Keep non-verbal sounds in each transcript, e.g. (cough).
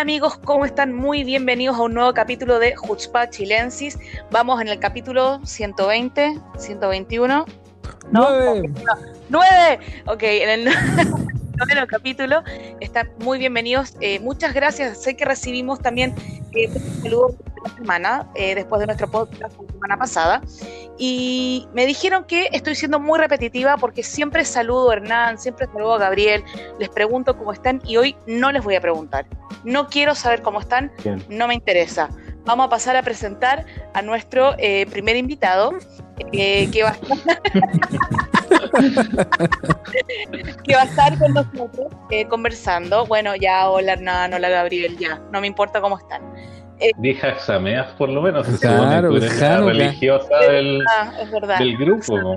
Hola amigos, ¿cómo están? Muy bienvenidos a un nuevo capítulo de Jutzpa Chilensis. Vamos en el capítulo 120, 121. ¿No? ¡Nueve! Ok, en el (laughs) noveno capítulo. Están muy bienvenidos. Eh, muchas gracias. Sé que recibimos también eh, un saludo de la semana, eh, después de nuestro podcast la semana pasada. Y me dijeron que estoy siendo muy repetitiva porque siempre saludo a Hernán, siempre saludo a Gabriel, les pregunto cómo están y hoy no les voy a preguntar. No quiero saber cómo están, Bien. no me interesa. Vamos a pasar a presentar a nuestro eh, primer invitado, eh, que, va a estar, (laughs) que va a estar con nosotros eh, conversando. Bueno, ya, hola Hernán, hola Gabriel, ya, no me importa cómo están. Dije Axameas por lo menos, Claro, tú eres la religiosa del, Ah, es verdad. del grupo.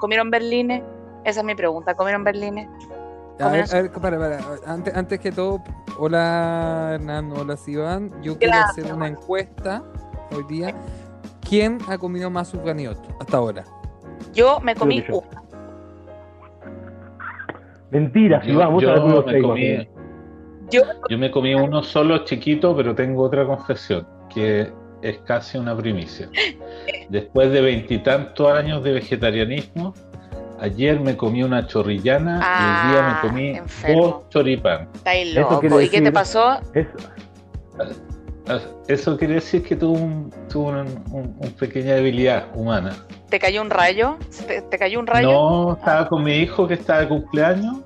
¿comieron berlines? Esa es mi pregunta, ¿comieron berlines? A ver, a ver, para, para. Antes, antes que todo, hola Hernán, hola Sivan. Yo quiero hacer una encuesta hoy día. ¿Quién ha comido más sufganiot hasta ahora? Yo me comí una. Mentira, si Yo, vamos yo a ver unos me seis, comí. Yo, yo me comí uno solo chiquito, pero tengo otra confesión, que es casi una primicia. (laughs) Después de veintitantos años de vegetarianismo, ayer me comí una chorrillana y hoy día Ah, me comí enfermo. dos choripán. estáis loco. quiere ¿Y qué te pasó? Es- Ah, Eso quiere decir que tuve, un, un- una pequeña debilidad humana. ¿Te cayó un rayo? ¿Te, te cayó un rayo? No, estaba con mi hijo que estaba de cumpleaños,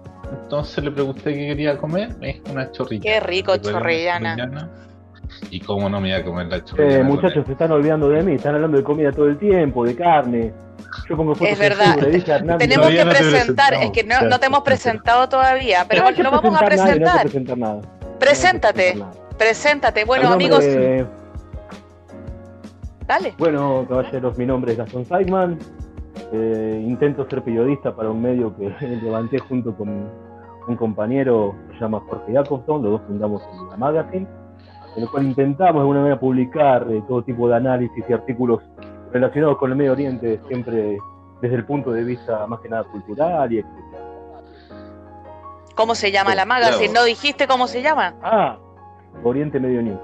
entonces le pregunté qué quería comer, me dijo una chorrillana. Qué rico, chorrillana. chorrillana, Y cómo no me iba a comer la chorrillana. eh, muchachos, se están olvidando de mí, están hablando de comida todo el tiempo, de carne. Yo pongo fotos Es verdad. Dije Hernán, Tenemos que no te presentar, es que no, claro. no te hemos presentado todavía, pero no lo vamos a presentar nada, no presentar. nada. No Preséntate, nada. preséntate. Bueno, Mi amigos, dale. Bueno, caballeros, mi nombre es Gastón Seidman. Eh, intento ser periodista para un medio que (laughs) levanté junto con un compañero que se llama Jorge Jacobson. Los dos fundamos la Magazine, en el cual intentamos de alguna manera publicar eh, todo tipo de análisis y artículos relacionados con el Medio Oriente, siempre desde el punto de vista más que nada cultural y etc. ¿Cómo se llama la Claro. magazine? ¿No dijiste cómo se llama? Ah, Oriente Medio News.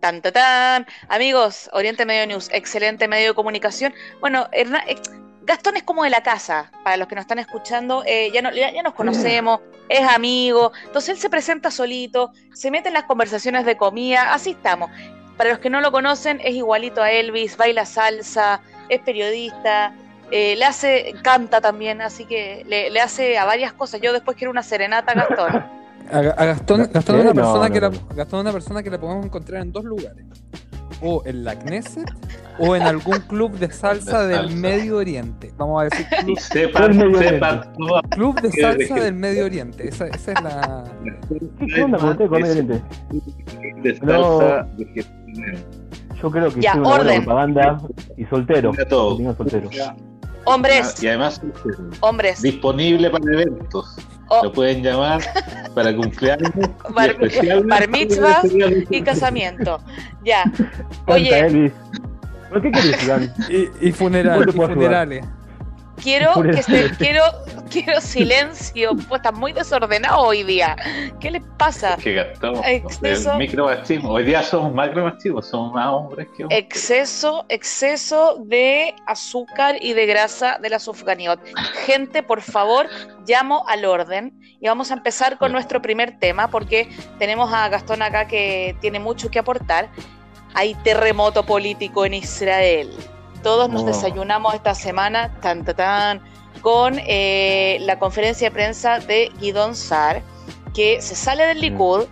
Tan, tan, tan. Amigos, Oriente Medio News, excelente medio de comunicación. Bueno, Hernán, eh, Gastón es como de la casa, para los que nos están escuchando, eh, ya, no- ya, ya nos conocemos, es amigo, entonces él se presenta solito, se mete en las conversaciones de comida, así estamos. Para los que no lo conocen, es igualito a Elvis, baila salsa, es periodista, eh, le hace, canta también, así que le, le hace a varias cosas. Yo después quiero una serenata a Gastón. A, a Gastón, Gastón es Eh, una no, persona no, que la, no. Gastón es una persona que la podemos encontrar en dos lugares. O en la Knesset o en algún club de salsa De del salsa. Medio Oriente. Vamos a decir club, (laughs) club de salsa del Medio Oriente. Esa, esa es la. ¿Qué onda con usted con Medio Oriente? de No. salsa vegetariana. Yo creo que Ya, soy una buena orden. propaganda y soltero. Todo. Soltero. Hombres, Y además hombres. disponible para eventos. Oh. Lo pueden llamar para cumpleaños (laughs) Bar- bar mitzvahs y casamiento. (laughs) Ya. Oye. ¿Pero qué querés? Y, y funeral, ¿Cómo te y funerales. Quiero que se, quiero, quiero silencio. Pues está muy desordenado hoy día. ¿Qué les pasa? que gastamos Exceso. el micromachismo. Hoy día somos macromachismos, somos más hombres que hombres. Exceso, exceso de azúcar y de grasa de la sufganiot. Gente, por favor, llamo al orden y vamos a empezar con nuestro primer tema porque tenemos a Gastón acá que tiene mucho que aportar. Hay terremoto político en Israel. Todos nos Oh. desayunamos esta semana, tan, tan, tan, con eh, la conferencia de prensa de Guidón Sar, que se sale del Likud.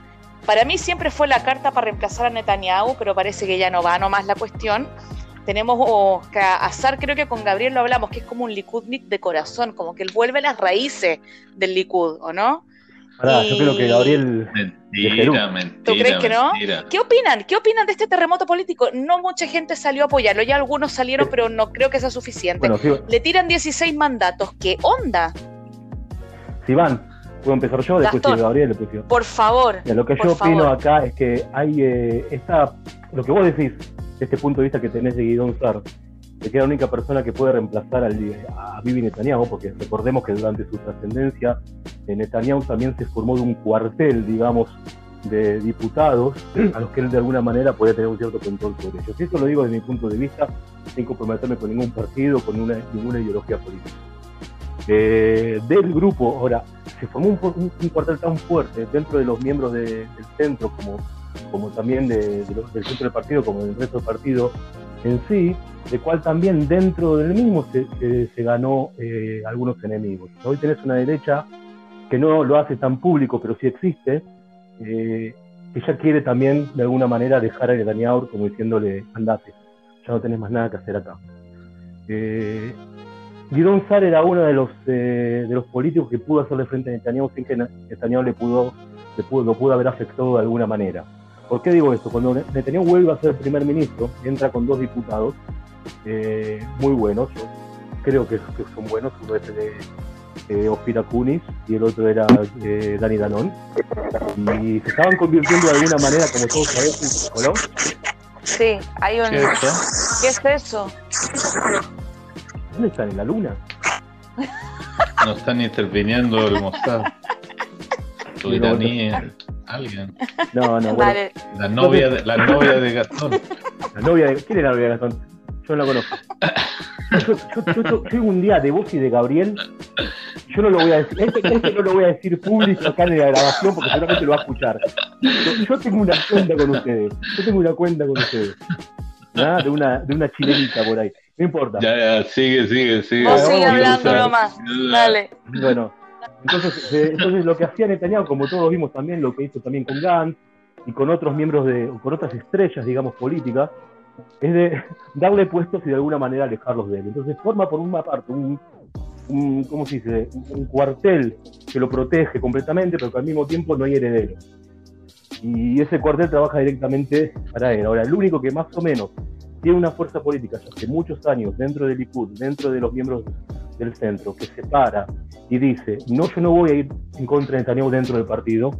Para mí siempre fue la carta para reemplazar a Netanyahu, pero parece que ya no va nomás la cuestión. Tenemos oh, a Sar, creo que con Gabriel lo hablamos, que es como un Likudnik de corazón, como que él vuelve a las raíces del Likud, ¿o no? Pará, Y- yo creo que Gabriel. Perú. Mentira, mentira. ¿Tú crees que no? ¿Qué opinan? ¿Qué opinan de este terremoto político? No mucha gente salió a apoyarlo, ya algunos salieron, pero no creo que sea suficiente. Bueno, si, Le tiran 16 mandatos, ¿qué onda? si van, puedo empezar yo, después Gastón. sigue Gabriel, después sigo. Por favor. Mira, lo que yo opino favor. acá es que hay eh, esta, lo que vos decís, de este punto de vista que tenés de Guidón Sar, que era la única persona que puede reemplazar al, a Bibi Netanyahu, porque recordemos que durante su trascendencia, eh, Netanyahu también se formó de un cuartel, digamos, de diputados a los que él de alguna manera podía tener un cierto control sobre ellos. Y esto lo digo desde mi punto de vista, sin comprometerme con ningún partido, con ninguna ideología política. Eh, del grupo, ahora, se formó un, cuartel tan fuerte dentro de los miembros del centro, como, como también del centro del partido, como del resto del partido en sí, de cual también dentro del mismo se, ganó eh, algunos enemigos. Hoy tenés una derecha que no lo hace tan público, pero sí existe, eh, ella quiere también de alguna manera dejar a Netanyahu como diciéndole, andate, ya no tenés más nada que hacer acá. Eh, Guidón era uno de los, eh, de los políticos que pudo hacerle frente a Netanyahu sin que Netanyahu le pudo, le pudo, lo pudo haber afectado de alguna manera. ¿Por qué digo esto? Cuando Netanyahu vuelve a ser primer ministro, entra con dos diputados eh, muy buenos, creo que, son buenos, uno es de, eh, Ospira Kunis y el otro era eh, Dani Danón. Y se estaban convirtiendo de alguna manera, como todos sabemos, en Sí, hay un. ¿Qué es eso? ¿Dónde están? ¿En la luna? No están interviniendo el Mossad. (laughs) Tu iraní, alguien. No, no, bueno. La novia, de, la novia de Gastón. La novia de, ¿Quién es la novia de Gastón? Yo no la conozco. Yo, yo, yo, un día de vos y de Gabriel yo no lo voy a decir, este, este, no lo voy a decir público acá en la grabación porque seguramente lo va a escuchar. Yo, tengo una cuenta con ustedes, yo tengo una cuenta con ustedes. De una, de una chilenita por ahí. No importa. Ya, ya, sigue, sigue, sigue. Vos sigue hablando nomás. Dale. Bueno, entonces, eh, entonces lo que hacía Netanyahu, como todos vimos también, lo que hizo también con Gantz y con otros miembros de, con otras estrellas, digamos, políticas, es de (laughs) darle puestos y de alguna manera alejarlos de él. Entonces forma por una parte un, un, ¿cómo se dice? un cuartel que lo protege completamente, pero que al mismo tiempo no hay heredero. Y ese cuartel trabaja directamente para él. Ahora, el único que más o menos tiene una fuerza política ya hace muchos años dentro del Likud, dentro de los miembros del centro, que se para y dice, no, yo no voy a ir en contra de Netanyahu dentro del partido,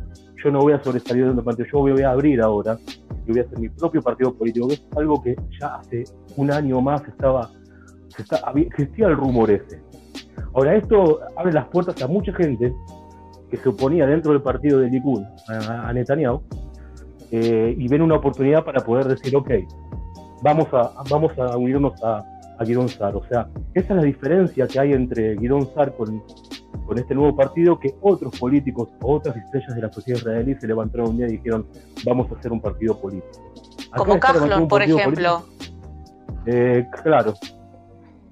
yo no voy a sobresalir dentro del partido, yo voy a abrir ahora y voy a hacer mi propio partido político, que es algo que ya hace un año más estaba, existía el rumor ese. Ahora, esto abre las puertas a mucha gente que se oponía dentro del partido de Likud a, Netanyahu eh, y ven una oportunidad para poder decir, ok, vamos a, vamos a unirnos a, a Guidón Sar. O sea, esa es la diferencia que hay entre Guidón Sar con, con este nuevo partido que otros políticos otras estrellas de la sociedad israelí se levantaron un día y dijeron, vamos a hacer un partido político. Como Kaflon, por ejemplo. Eh, claro,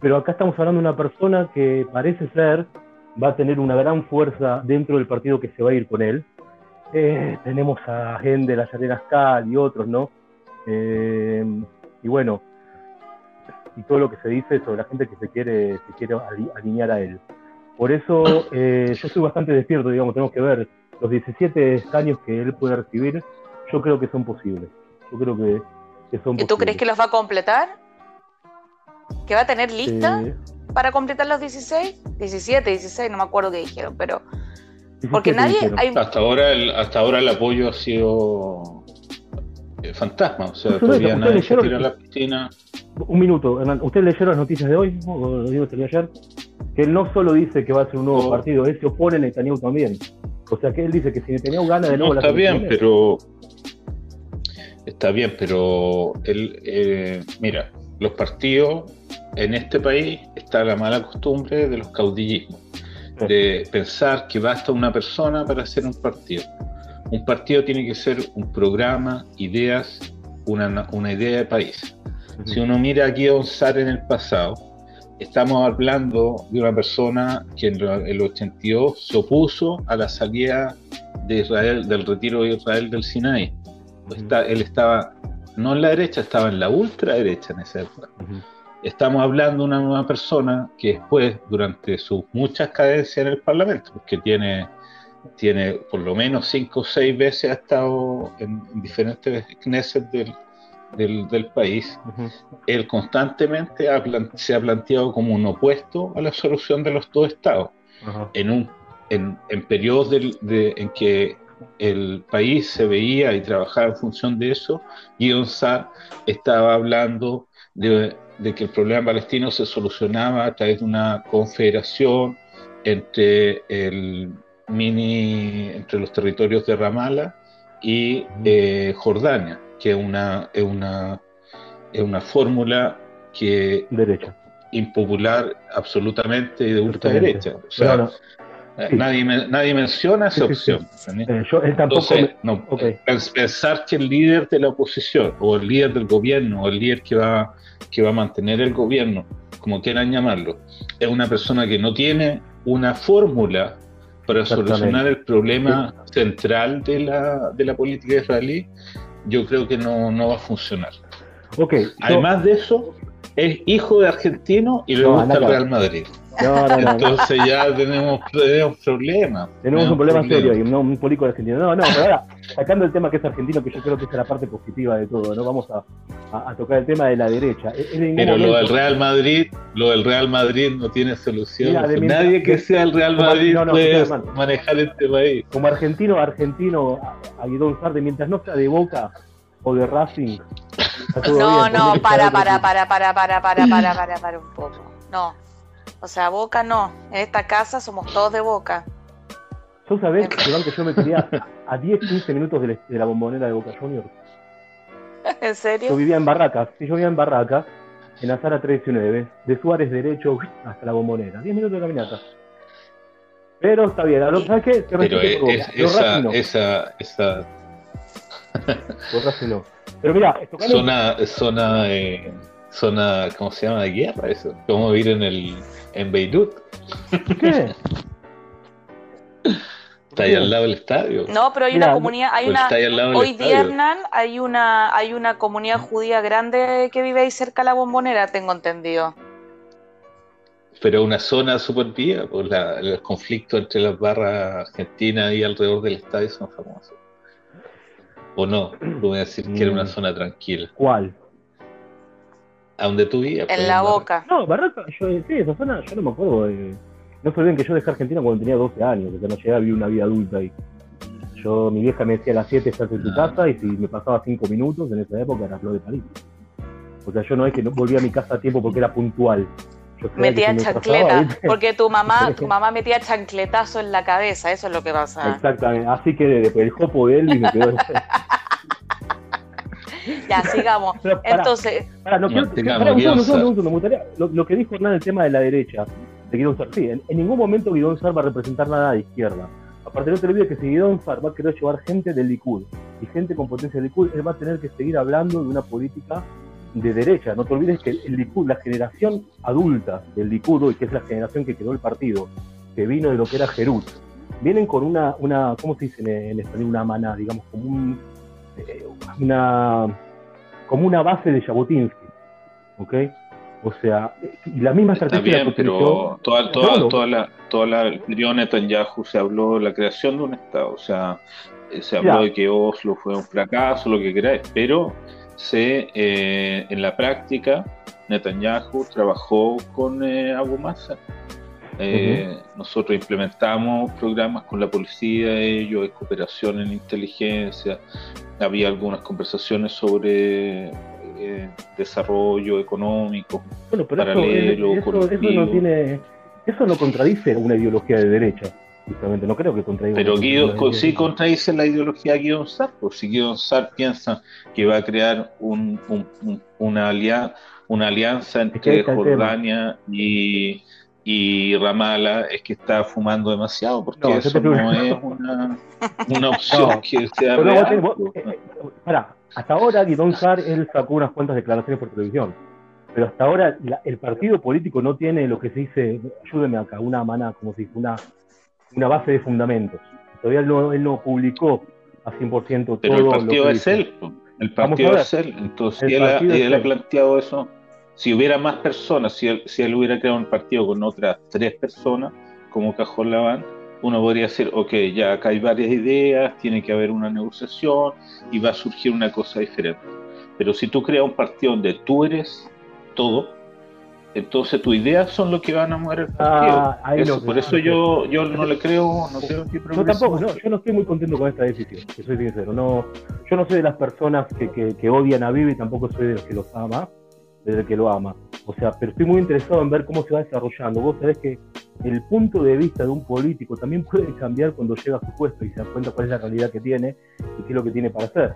pero acá estamos hablando de una persona que parece ser va a tener una gran fuerza dentro del partido que se va a ir con él. Eh, tenemos a gente de la Llaneras Cal y otros, ¿no? Eh, y bueno, y todo lo que se dice sobre la gente que se quiere, se quiere alinear a él. Por eso eh, yo estoy bastante despierto, digamos, tenemos que ver los 17 años que él puede recibir, yo creo que son posibles. Yo creo que, que son ¿Y tú crees que los va a completar? ¿Que va a tener lista para completar los 16? 17, 16, no me acuerdo qué dijeron, pero... Porque nadie... Hasta, ahora el, hasta ahora el apoyo ha sido eh, fantasma, o sea, todavía nadie se tira a la piscina. Un minuto, Hernán, ¿usted leyó las noticias de hoy, o lo digo ayer? Que él no solo dice que va a ser un nuevo oh. partido, él se opone a Netanyahu también. O sea, que él dice que si Netanyahu gana de nuevo no, está bien, pero... Está bien, pero él, eh, mira, los partidos en este país está la mala costumbre de los caudillismos, de pensar que basta una persona para hacer un partido. Un partido tiene que ser un programa, ideas, una, una idea de país. Si uno mira aquí a Onsar en el pasado, estamos hablando de una persona que en el 82 se opuso a la salida de Israel, del retiro de Israel del Sinai. él estaba no en la derecha, estaba en la ultraderecha en esa época. Estamos hablando de una nueva persona que después, durante sus muchas cadencias en el Parlamento, que tiene, tiene por lo menos cinco o seis veces ha estado en, diferentes Knesset del, del, país, él constantemente se ha planteado como un opuesto a la solución de los dos estados. En, un, en, en periodos en que el país se veía y trabajaba en función de eso, Guion estaba hablando de, que el problema palestino se solucionaba a través de una confederación entre el mini entre los territorios de Ramallah y eh, Jordania, que es una, es una, es una fórmula que Derecha. impopular absolutamente y de ultraderecha. O sea, Pero no, eh, sí. nadie, nadie menciona esa Sí, sí, sí. opción. eh, yo él tampoco Entonces, me- no, ok. pens- pensar que el líder de la oposición o el líder del gobierno o el líder que va, que va a mantener el gobierno, como quieran llamarlo, es una persona que no tiene una fórmula para solucionar el problema central de la, de la política israelí, yo creo que no, no va a funcionar. Ok, yo- Además de eso, es hijo de argentino y le No, gusta el. Real Madrid. No, no, no, no. Entonces ya tenemos, tenemos problemas. Tenemos un problema serio ahí, no un político argentino. No, no, pero ahora, sacando el tema que es argentino, que yo creo que es la parte positiva de todo, ¿no? Vamos a, a- a tocar el tema de la derecha. En- Pero lo del Real Madrid, lo del Real Madrid no tiene solución. Mira, de O sea, mientras- Nadie que sea el Real como- Madrid no, no, puede hermano. manejar este país. como argentino, argentino, a- a Guidón Sarde, mientras no sea de Boca o de Racing, No, bien, no, (laughs) para, para, para, para, para, para, para, para, para un poco. No. O sea, Boca no. En esta casa somos todos de Boca. ¿Yo sabés, Iván, que yo me quería a (laughs) 10, 15 minutos de la, bombonera de Boca Juniors? (laughs) ¿En Yo serio? vivía en Barracas, sí, yo vivía en Barracas, en la sala 319, de Suárez derecho hasta la bombonera. 10 minutos de caminata. Pero está bien, ¿no? ¿sabes qué? Se Pero es- por es- esa, no, esa, esa por Racing no. Pero mira, zona, zona, eh, zona, ¿cómo se llama? De guerra, eso. Como vivir en el en Beirut, ¿Qué? está ahí al lado del estadio. No, pero hay Mira, una comunidad, hay Pues una, está ahí al lado del hoy día. Hernán, hay una, hay una comunidad judía grande que vive ahí cerca de la bombonera, tengo entendido. Pero una zona súper viva, pues la, los conflictos entre las barras argentinas y alrededor del estadio son famosos. ¿O no? Tú voy a decir que era una Mm. zona tranquila. ¿Cuál? ¿A donde tú vivías? pues, En la Barra- boca. No, Barracas, yo, sí, esa zona, yo no me acuerdo. de- no se olviden que yo dejé Argentina cuando tenía 12 años, o sea, no llegué a vivir una vida adulta ahí. Yo, mi vieja me decía a las 7 estás en tu casa y si me pasaba 5 minutos, en esa época era flor de París. O sea, yo no es que no volvía a mi casa a tiempo porque era puntual. Yo que Metía si me chancleta, porque tu mamá, (laughs) tu mamá metía chancletazo en la cabeza, eso es lo que pasa. Exactamente, así que después el jopo de Elvis me quedó. (laughs) (laughs) Ya, sigamos. Pero pará, Entonces, pará, no, quiero- pará, un segundo, un segundo, Sar. un segundo, me gustaría- lo, lo que dijo Hernán el tema de la derecha, de Guidón Sar, sí, en, en ningún momento Guidón Sar va a representar nada de izquierda. Aparte no te olvides que si Guidón Sar va a querer llevar gente del Likud y gente con potencia del Likud, él va a tener que seguir hablando de una política de derecha. No te olvides que el Likud, la generación adulta del Likud hoy, que es la generación que creó el partido, que vino de lo que era Jerut, vienen con una, una ¿cómo se dice en, en español? Una maná, digamos, como un, una, como una base de Jabotinsky, ¿ok? O sea, y la misma Está estrategia bien, la pero toda, toda, no. toda la, toda la, Netanyahu se habló de la creación de un Estado, o sea, eh, se habló Ya. de que Oslo fue un fracaso, lo que queráis, pero se, eh, en la práctica Netanyahu trabajó con eh, Abu Mazen. Eh, Nosotros implementamos programas con la policía, ellos, de cooperación en inteligencia, había algunas conversaciones sobre eh, desarrollo económico, Bueno, pero eso, paralelo, eso, eso colectivo. no tiene, eso no contradice una ideología de derecha, justamente, no creo que contradiga. Pero Guido, una co- sí contradice la ideología de Guido Sar, pues si Guido Sar piensa que va a crear un- un- un- una, alia- una alianza entre Jordania y, y Ramallah, es que está fumando demasiado, porque No, eso no es una, (laughs) una opción No. que sea Pero vos real. tenés- vos- eh, pará, hasta ahora Guidón Sar, él sacó unas cuantas declaraciones por televisión, pero hasta ahora la- el partido político no tiene lo que se dice, ayúdeme acá, una mana, como dice, una, una base de fundamentos. Todavía él no, él no publicó a 100% todo Pero el lo partido que es dice. él, el partido es él. Entonces, El si él, ha, partido es él ha él. planteado eso, si hubiera más personas, si él, si él hubiera creado un partido con otras tres personas, como Cajón Laván, uno podría decir, ok, ya acá hay varias ideas, tiene que haber una negociación y va a surgir una cosa diferente. Pero si tú creas un partido donde tú eres todo, entonces tus ideas son lo que van a mover el partido. Ah, Eso, lo- por eso yo, yo no le creo, no creo que Yo progrese tampoco, no, yo no estoy muy contento con esta decisión, que soy sincero. No, yo no soy de las personas que, que, que odian a Vivi, tampoco soy de los que los ama, desde que lo ama. O sea, pero estoy muy interesado en ver cómo se va desarrollando. Vos sabés que el punto de vista de un político también puede cambiar cuando llega a su puesto y se da cuenta cuál es la realidad que tiene y qué es lo que tiene para hacer.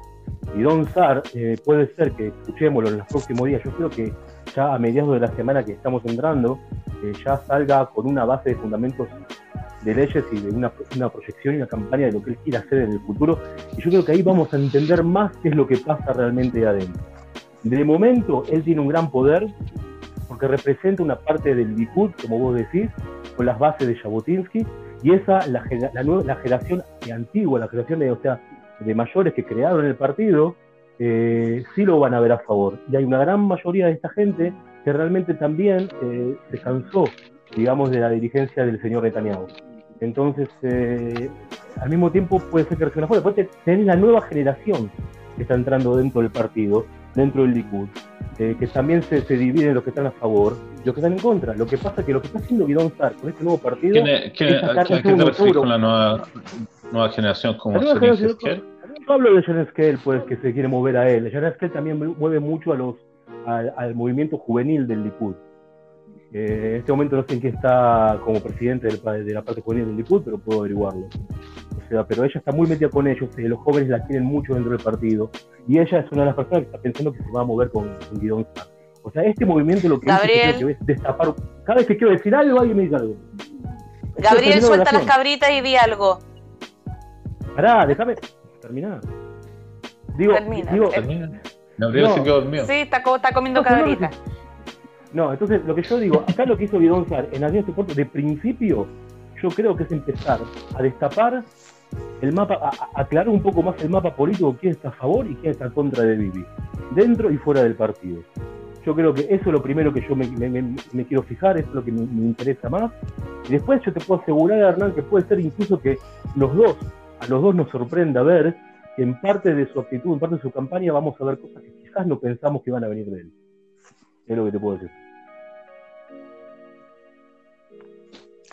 Y Don Sar eh, puede ser que escuchémoslo en los próximos días. Yo creo que ya a mediados de la semana que estamos entrando, eh, ya salga con una base de fundamentos de leyes y de una, una, proyección y una campaña de lo que él quiere hacer en el futuro. Y yo creo que ahí vamos a entender más qué es lo que pasa realmente adentro. De momento, él tiene un gran poder porque representa una parte del Likud, como vos decís, con las bases de Jabotinsky, y esa, la, la, la generación antigua, la generación de, o sea, de mayores que crearon el partido, eh, sí lo van a ver a favor. Y hay una gran mayoría de esta gente que realmente también eh, se cansó, digamos, de la dirigencia del señor Netanyahu. Entonces, eh, al mismo tiempo puede ser que reaccione fuera. Después tenés la nueva generación que está entrando dentro del partido, dentro del Likud, eh, que también se, se dividen los que están a favor y los que están en contra. Lo que pasa es que lo que está haciendo Guidón Sar con este nuevo partido. ¿Quién es, quién, es ¿A un qué te refieres con la nueva, nueva generación como? Yo hablo de Jan Esquel, pues, que se quiere mover a él. Jan Esquel también mu- mueve mucho a los, al, al movimiento juvenil del Likud. Eh, en este momento no sé en qué está como presidente de la parte juvenil del Likud, pero puedo averiguarlo. O sea, pero ella está muy metida con ellos, eh, los jóvenes la quieren mucho dentro del partido, y ella es una de las personas que está pensando que se va a mover con, con Guidón Sar. O sea, este movimiento lo que dice Gabriel. es que es destapar. Cada vez que quiero decir algo, alguien me dice algo. Gabriel, suelta la las cabritas y di algo. Pará, déjame terminar. Digo, Termina. digo, Termina. Gabriel No. se quedó dormido. Sí, está, está comiendo No, cabritas. No, entonces lo que yo digo, acá lo que hizo Guidón Sar en Nación Corto, de principio, yo creo que es empezar a destapar el mapa, a, aclarar un poco más el mapa político, quién está a favor y quién está contra de Bibi, dentro y fuera del partido. Yo creo que eso es lo primero que yo me, me- quiero fijar, eso es lo que me, interesa más. Y después yo te puedo asegurar, Hernán, que puede ser incluso que los dos, a los dos nos sorprenda ver que en parte de su actitud, en parte de su campaña, vamos a ver cosas que quizás no pensamos que iban a venir de él. Es lo que te puedo decir.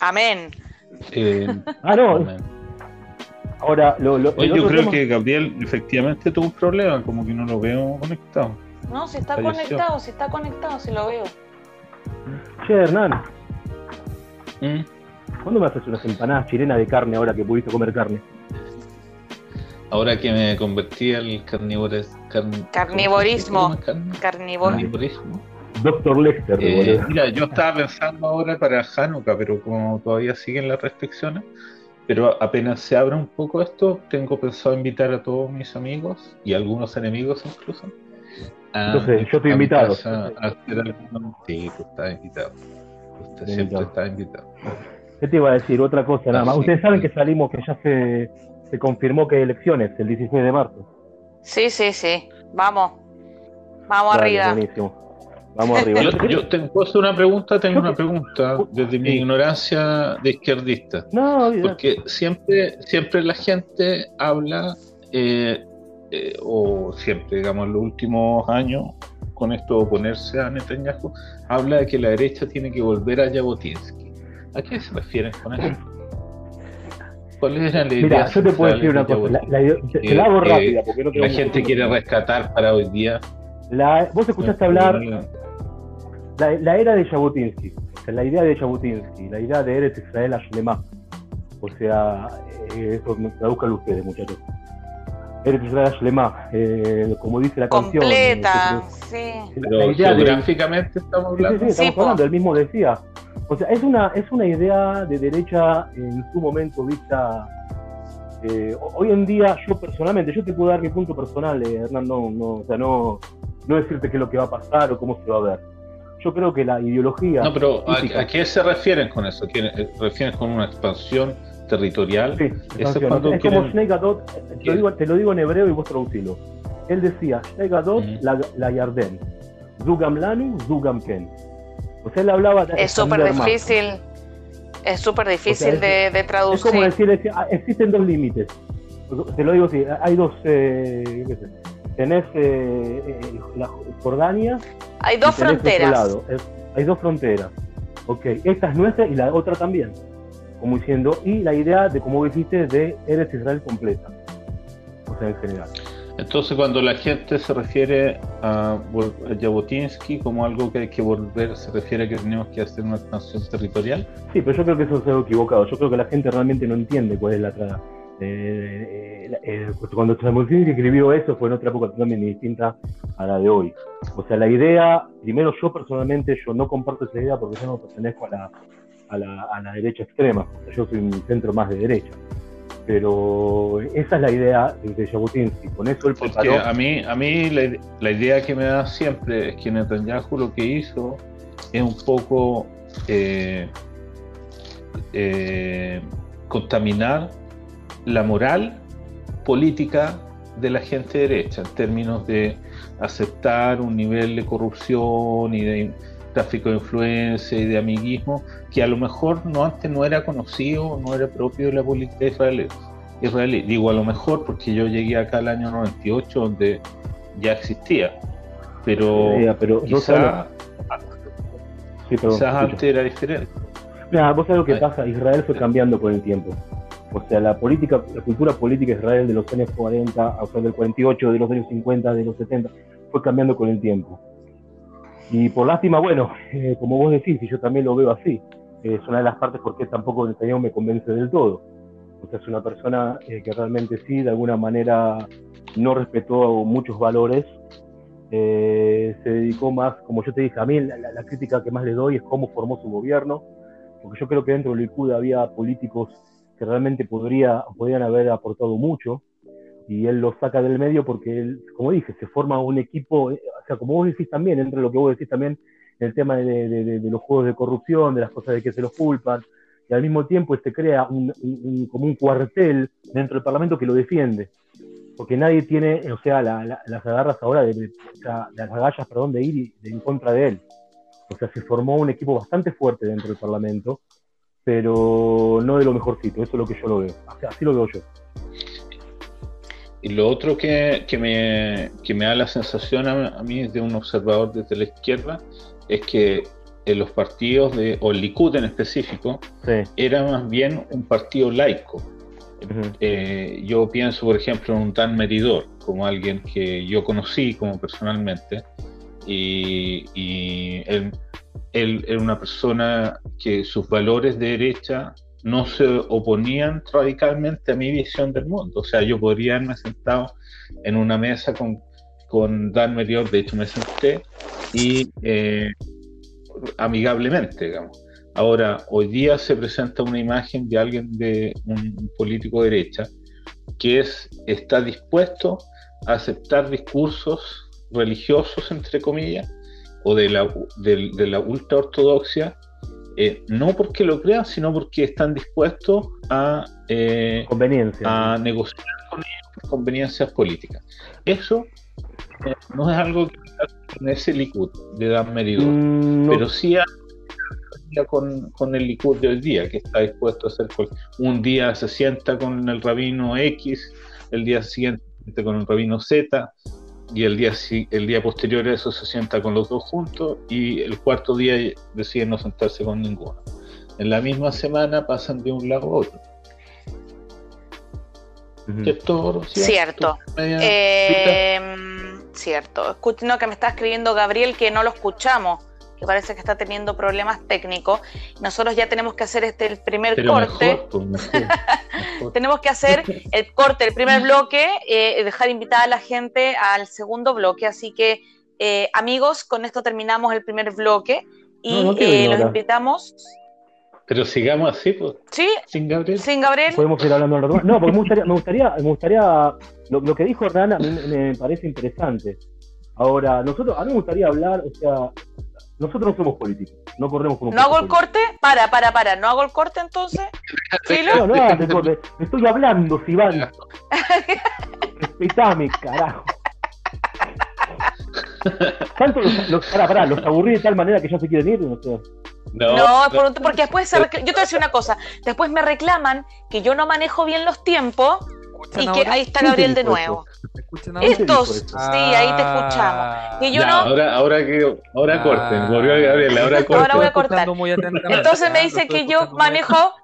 Amén. Eh, (laughs) Ah, no, amén. ahora lo, lo, Oye, yo creo tema- que Gabriel efectivamente tuvo un problema, como que no lo veo conectado. No, si está Falleció. conectado, si está conectado, si lo veo. Che, Hernán, ¿Mm? ¿cuándo me haces unas empanadas chilenas de carne ahora que pudiste comer carne? Ahora que me convertí al carnívores, carn- Carnivorismo. ¿cómo se? Carnívoro. Carnivorismo. Doctor Lester, Eh, mira, yo estaba pensando ahora para Hanukkah, pero como todavía siguen las restricciones, pero apenas se abra un poco esto, tengo pensado invitar a todos mis amigos y algunos enemigos incluso. a- Entonces, yo estoy a mi invitado. casa a hacer algún- Sí, tú estás invitado. Usted siempre invitado. está invitado. ¿Qué te iba a decir? Otra cosa nada más. Ah, sí. Ustedes saben que salimos, que ya se, se confirmó que hay elecciones el 16 de marzo. Sí, sí, sí. Vamos. Vamos Dale, arriba. Buenísimo. Vamos arriba. Yo, yo tengo ¿puedo hacer una pregunta, tengo una pregunta desde mi ignorancia de izquierdista. No, Porque siempre, siempre la gente habla, eh, eh, o siempre, digamos, en los últimos años, con esto de oponerse a Netanyahu, habla de que la derecha tiene que volver a Jabotinsky. ¿A qué se refieren con eso? ¿Cuál era la idea? mira, yo te puedo decir una de cosa. La, Jabotinsky? la- te, te la hago Eh, rápida porque no La gente quiere rescatar para hoy día. La- vos escuchaste hablar la, la era de Jabotinsky, o sea, la idea de Jabotinsky, la idea de Eretz Israel Ashlemá. O sea, eh, eso me traduzcanlo ustedes, muchachos. Eretz Israel Ashlemá, eh, como dice la canción. Completa. Sí. la- idea de, geográficamente estamos Sí, sí, hablando. sí, estamos Sí, po. hablando, él mismo decía. O sea, es una, es una idea de derecha en su momento vista. eh, hoy en día, yo personalmente, yo te puedo dar mi punto personal, eh, Hernán, no, no, o sea, no, no decirte qué es lo que va a pasar o cómo se va a ver. Yo creo que la ideología. No, pero ¿a, política- a qué se refieren con eso? ¿Qué- eh, ¿Refieren con una expansión territorial? Sí, Eso es expansión. es como quieren- Shnei Gadot, te lo, digo, te lo digo en hebreo y vos traducilo. Él decía, Shnei Gadot, Ujú. la, la Yarden. Zugam Lanu, Zugam Ken. O sea, él hablaba de Es súper más. difícil. Es súper difícil es- de, de Es como traducir. decir, decir, ah, existen dos límites. Te lo digo así, hay dos, eh, qué sé, tenés eh, eh, la Jordania Hay dos fronteras. lado. Es- hay dos fronteras. Ok, esta es nuestra y la otra también. Como diciendo, y la idea de, como dijiste, de Eres Israel completa. O sea, en general. Entonces, cuando la gente se refiere a, a Jabotinsky como algo que hay que volver, se refiere a que tenemos que hacer una expansión territorial. Sí, pero yo creo que eso es algo equivocado. Yo creo que la gente realmente no entiende cuál es la eh, eh, eh, cuando Jabotinsky escribió eso fue en otra época totalmente distinta a la de hoy. O sea, la idea, primero yo personalmente, yo no comparto esa idea porque yo no pertenezco a la, a la, a la derecha extrema. O sea, yo soy un centro más de derecha pero esa es la idea de Jabotinsky. Con eso él preparó... a mí, a mí la, la, idea que me da siempre es que Netanyahu lo que hizo es un poco eh, contaminar la moral política de la gente derecha en términos de aceptar un nivel de corrupción y de tráfico de influencia y de amiguismo que a lo mejor no antes no era conocido, no era propio de la política israelí. israelí. Digo a lo mejor porque yo llegué acá el año 98 donde ya existía, pero, pero quizás antes era diferente. Mira, vos sabés lo que pasa, Israel fue cambiando con el tiempo. O sea, la política, la cultura política Israel de los años 40, o sea, del 48, de los años 50, de los 70, fue cambiando con el tiempo. Y por lástima, bueno, (laughs) eh, como vos decís, y yo también lo veo así, es una de las partes porque tampoco Netanyahu me convence del todo. O sea, es una persona eh, que realmente sí, de alguna manera no respetó muchos valores, eh, se dedicó más, como yo te dije, a mí la, crítica que más le doy es cómo formó su gobierno, porque yo creo que dentro del Likud había políticos que realmente podría, podrían haber aportado mucho, y él lo saca del medio porque él, como dije, se forma un equipo, o sea, como vos decís también, entre lo que vos decís también, el tema de, los juegos de corrupción, de las cosas de que se los culpan, y al mismo tiempo se crea un, como un cuartel dentro del Parlamento que lo defiende, porque nadie tiene, o sea, las agarras ahora, de, las agallas, perdón, de ir en contra de él. O sea, se formó un equipo bastante fuerte dentro del Parlamento, pero no de lo mejorcito, eso es lo que yo lo veo, así lo veo yo. Y lo otro que, que, me, que, me, da la sensación a, mí de un observador desde la izquierda es que en los partidos, de, o el Likud en específico, era más bien un partido laico. Eh, yo pienso, por ejemplo, en un Dan Meridor, como alguien que yo conocí como personalmente, y, y él, él era una persona que sus valores de derecha no se oponían radicalmente a mi visión del mundo. O sea, yo podría haberme sentado en una mesa con, con Dan Merior, de hecho me senté, y eh, amigablemente, digamos. Ahora, hoy día se presenta una imagen de alguien de un, político de derecha que es, está dispuesto a aceptar discursos religiosos, entre comillas, o de la, de, de la ultraortodoxia eh, no porque lo crean, sino porque están dispuestos a, eh, a negociar con ellos conveniencias políticas. Eso eh, no es algo que con ese Likud de Dan Meridor, mm, pero sí con, con el Likud de hoy día, que está dispuesto a hacer un día se sienta con el rabino X, el día siguiente con el rabino Z, y el día, el día posterior a eso se sienta con los dos juntos y el cuarto día decide no sentarse con ninguno. En la misma semana pasan de un lado a otro. ¿Cierto? Cierto. Eh, cierto. Escuchen, que me está escribiendo Gabriel que no lo escuchamos que parece que está teniendo problemas técnicos. Nosotros ya tenemos que hacer este el primer corte. Pues, (laughs) tenemos que hacer el corte, el primer bloque, eh, dejar invitada a la gente al segundo bloque. Así que, eh, amigos, con esto terminamos el primer bloque y eh, los invitamos. Pero sigamos así, pues. Sí. Sin Gabriel. Sin Gabriel. Podemos ir hablando rato No, porque me gustaría, me gustaría, me gustaría lo, que dijo Hernán a mí me parece interesante. Ahora, nosotros, a mí me gustaría hablar, o sea, nosotros no somos políticos, no corremos como. ¿No hago el corte? Para, para, para. ¿No hago el corte entonces? (laughs) No, no hagas el corte. Estoy hablando, Sibán. Respetame, carajo. ¿Tanto los, los, pará, pará, los aburrí de tal manera que ya se quieren ir? No, no, no, porque después yo te voy a decir una cosa, después me reclaman que yo no manejo bien los tiempos y que ahí está Gabriel de nuevo. Estos, sí, ahí te escuchamos. Y yo no... Ahora, ahora que ahora corten, volvió Gabriel, ahora corten. Ahora voy a cortar. Entonces me dice que yo manejo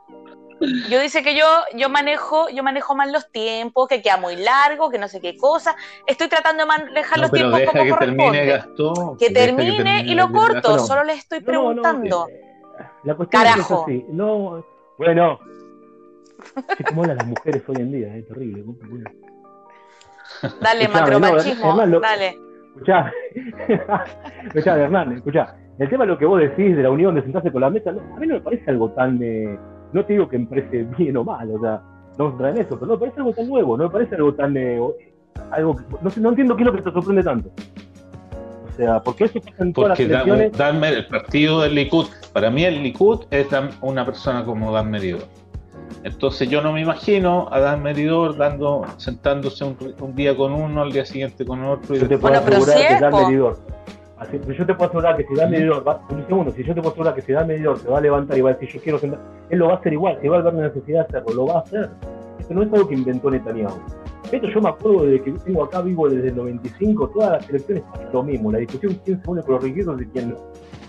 yo dice que yo, yo manejo, yo manejo mal los tiempos, que queda muy largo, que no sé qué cosa. Estoy tratando de manejar No, los tiempos deja como que termine corresponde. Gastón. Que deja termine termine y lo corto, No, solo le estoy No, no, preguntando. eh, la cuestión es Carajo. que es así. No, bueno. Sí, cómo hablan las mujeres hoy en día, es terrible. ¿no? Bueno. Dale, Escuchame, macromachismo, no, Hernán, lo- dale. Escuchá, (laughs) escuchá, Hernán, escuchá. El tema de lo que vos decís de la unión, de sentarse con la mesa, no, a mí no me parece algo tan. eh, no te digo que me parece (laughs) bien o mal, o sea, no vamos a entrar en eso, pero no me parece algo tan nuevo, no me parece algo tan. eh, o- algo que- no, sé, no entiendo qué es lo que te sorprende tanto. O sea, porque eso pasa en todas las Porque Dan, elecciones. Dan Mer- el partido del Likud, para mí el Likud es Dan- una persona como Dan Meridor. Entonces yo no me imagino a Dan Meridor dando, sentándose un, un día con uno, al día siguiente con otro. Y Yo te puedo Bueno, asegurar sí que Dan po. Medidor. Así, yo te puedo asegurar que si Dan Medidor va, un segundo, si yo te puedo asegurar que si Dan Medidor se va a levantar y va a decir yo quiero sentar, él lo va a hacer igual, si va a haber una necesidad de hacerlo, lo va a hacer. Esto no es algo que inventó Netanyahu. Esto yo me acuerdo de que tengo acá vivo desde el 95, todas las elecciones es lo mismo, la discusión quién se une con los requisitos y quién no.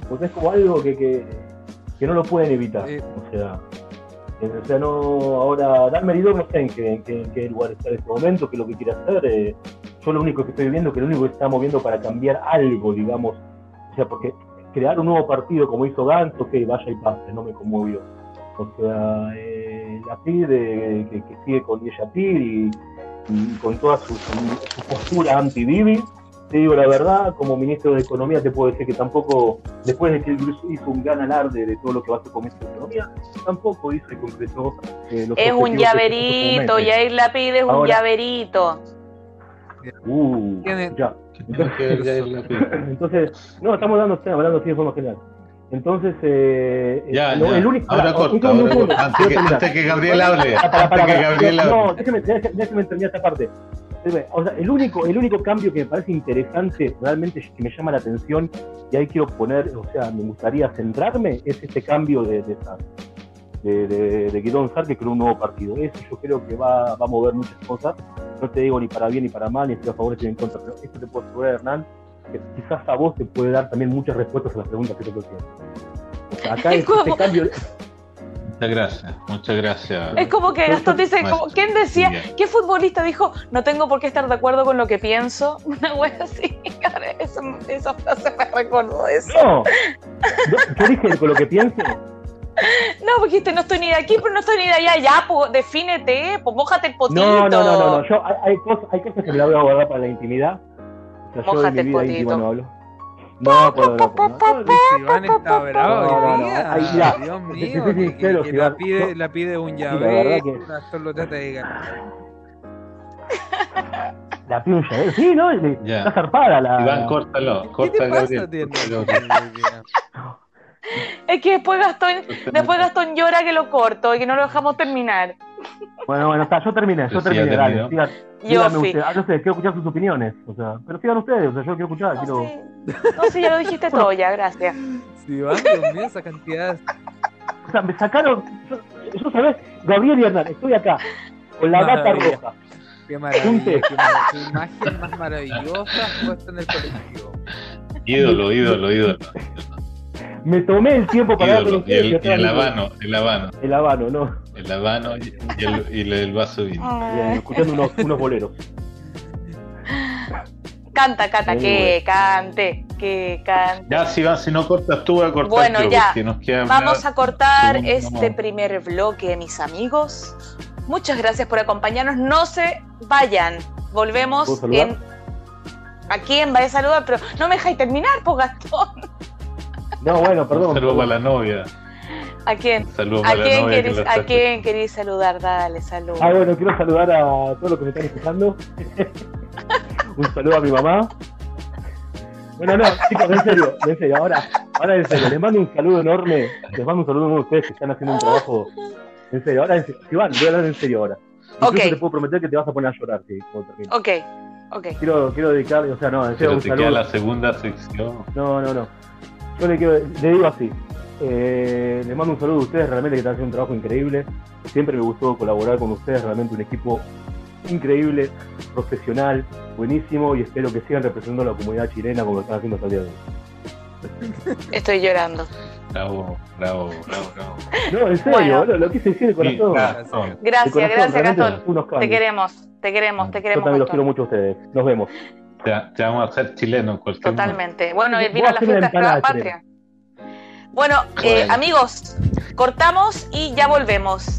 O sea, es como algo que, que, que no lo pueden evitar. Eh. O sea, o sea, no, ahora Dan Meridor no sé en qué, en qué- en qué lugar está en este momento, qué es lo que quiere hacer. eh, yo lo único que estoy viendo que lo único que está moviendo para cambiar algo, digamos, o sea, porque crear un nuevo partido como hizo Gantz, ok, vaya y pase, no me conmovió. O sea, eh, la PID eh, que, que sigue con Yeyatir y, y con toda su, su, su postura anti-Bibi, te digo la verdad, como ministro de Economía te puedo decir que tampoco, después de que hizo un gran alarde de todo lo que va a hacer con ministro de Economía, tampoco hizo y concretó eh, los Es un llaverito. Yair la pide, es un llaverito. Uh, ya. (laughs) Entonces, no, estamos dando, estamos hablando así de forma general. Entonces, eh, Ya, lo- ya. el único. ahora corta, corta. Antes que, antes que Gabriel hable. Antes que. Gabriel No, hable. no, déjeme, déjeme, déjeme terminar esta parte. Déjeme, O sea, el único, el único cambio que me parece interesante, realmente que me llama la atención, y ahí quiero poner, o sea, me gustaría centrarme, es este cambio de, de, de, de, de Guidón Sar, que creó un nuevo partido. Eso yo creo que va, va a mover muchas cosas. No te digo ni para bien ni para mal, ni estoy a favor ni estoy en contra, pero esto te puedo asegurar, Hernán, que quizás a vos te puede dar también muchas respuestas a las preguntas que te estoy haciendo. O sea, acá (laughs) este cambio, Muchas gracias, muchas gracias. Es como que Gastón dice, como, ¿quién decía? ¿Qué futbolista dijo? No tengo por qué estar de acuerdo con lo que pienso. (laughs) Una wea así. Esa, esa frase me recordó eso. No, yo, dije con lo que pienso. No, porque dijiste, no estoy ni de aquí, pero no estoy ni de allá. Ya, pues, defínete, pues, mójate el potito. No, no, no, no, no. Yo, hay, hay cosas, hay cosas que me las voy a guardar para la intimidad. O sea, yo el potito. íntima no hablo. No. Luis Iván está bravo No, no, hoy no, día. ahí ya. Dios (laughs) mío. que- que la pide, la pide un llave. que- Un actor lo trata de ganar. La pido un llavero. Sí, no, está zarpada la. Iván, córtalo, Gabriel. (laughs) Es que después Gastón, después Gastón llora que lo corto y que no lo dejamos terminar. Bueno, bueno, está, yo terminé, yo si ya terminé, dale. Sigan, Yo díganme fui. ustedes. Ah, sé, quiero escuchar sus opiniones. O sea, pero sigan ustedes, o sea, yo quiero escuchar, No, quiero. sí. No, sí, ya lo dijiste todo, ya, gracias. Dios mío, esa cantidad. O sea, me sacaron. Yo, yo sabés, Gabriel y Hernán, estoy acá, con la gata Maravilla. roja. Qué maravilla. Qué, mar- qué imagen más maravillosa puesta en el colectivo. Ídolo, ídolo, ídolo. Me tomé el tiempo para dar con ídolo. Y ustedes. el, y el habano, el habano, El habano, ¿no? el habano y, y el, y el- el vaso de vino. Bien, escuchando unos, unos boleros. Canta, canta, Muy que cante, que cante. Ya, si, va, si no cortas tú, voy a cortar Bueno, yo, ya. nos queda Vamos a cortar segundo, este no. primer bloque, mis amigos. Muchas gracias por acompañarnos. No se vayan. Volvemos en. ¿A quién vaya a saludar? Pero no me dejáis terminar, pues Gastón. No, bueno, Un perdón. saludo perdón. para la novia. ¿A quién? Un saludo ¿A para la quién querés, ¿a quién querés saludar? Dale, salud. Ah, bueno, quiero saludar a todos los que me están escuchando. (laughs) un saludo a mi mamá. Bueno, no, chicos, en serio, en serio, ahora, ahora en serio, les mando un saludo enorme, les mando un saludo enorme a ustedes que están haciendo un trabajo, en serio, ahora en serio, Iván, voy a hablar en serio ahora. Incluso te puedo prometer que te vas a poner a llorar, termine. Ok, ok. Quiero, quiero dedicarle, o sea, no, en serio, Pero un te queda saludo. la segunda sección. No, no, no. Yo le, quiero, le digo así. Eh, les mando un saludo a ustedes, realmente que están haciendo un trabajo increíble. Siempre me gustó colaborar con ustedes, realmente un equipo increíble, profesional, buenísimo y espero que sigan representando a la comunidad chilena como lo están haciendo hasta el día de hoy. (laughs) Estoy llorando. Bravo, bravo, bravo, bravo. No, en serio, Bueno. boludo, lo quise decir de corazón. De Gracias, corazón, gracias, Gastón. Te queremos, te queremos, te Yo queremos. también los quiero mucho a ustedes. Nos vemos. Te, te vamos a hacer chileno en cualquier momento. Totalmente. Bueno, él Voy vino la fiesta de la patria. Bueno, eh, Bueno. amigos, cortamos y ya volvemos.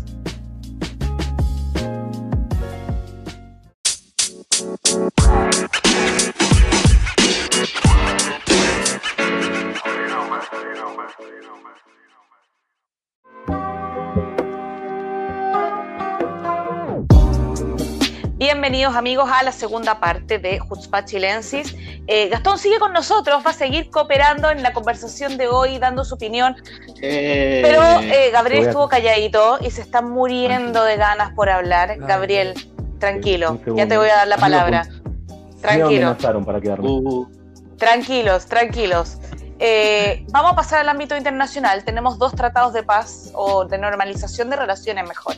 Bienvenidos amigos a la segunda parte de Jutzpah Chilensis. Eh, Gastón sigue con nosotros, va a seguir cooperando en la conversación de hoy, dando su opinión, pero eh, Gabriel estuvo calladito y se está muriendo de ganas por hablar. Ay. Gabriel, tranquilo, ya te voy a dar la palabra. Me Tranquilo, amenazaron para quedarme. Uh, tranquilos, tranquilos. Eh, vamos a pasar al ámbito internacional. Tenemos dos tratados de paz o de normalización de relaciones mejor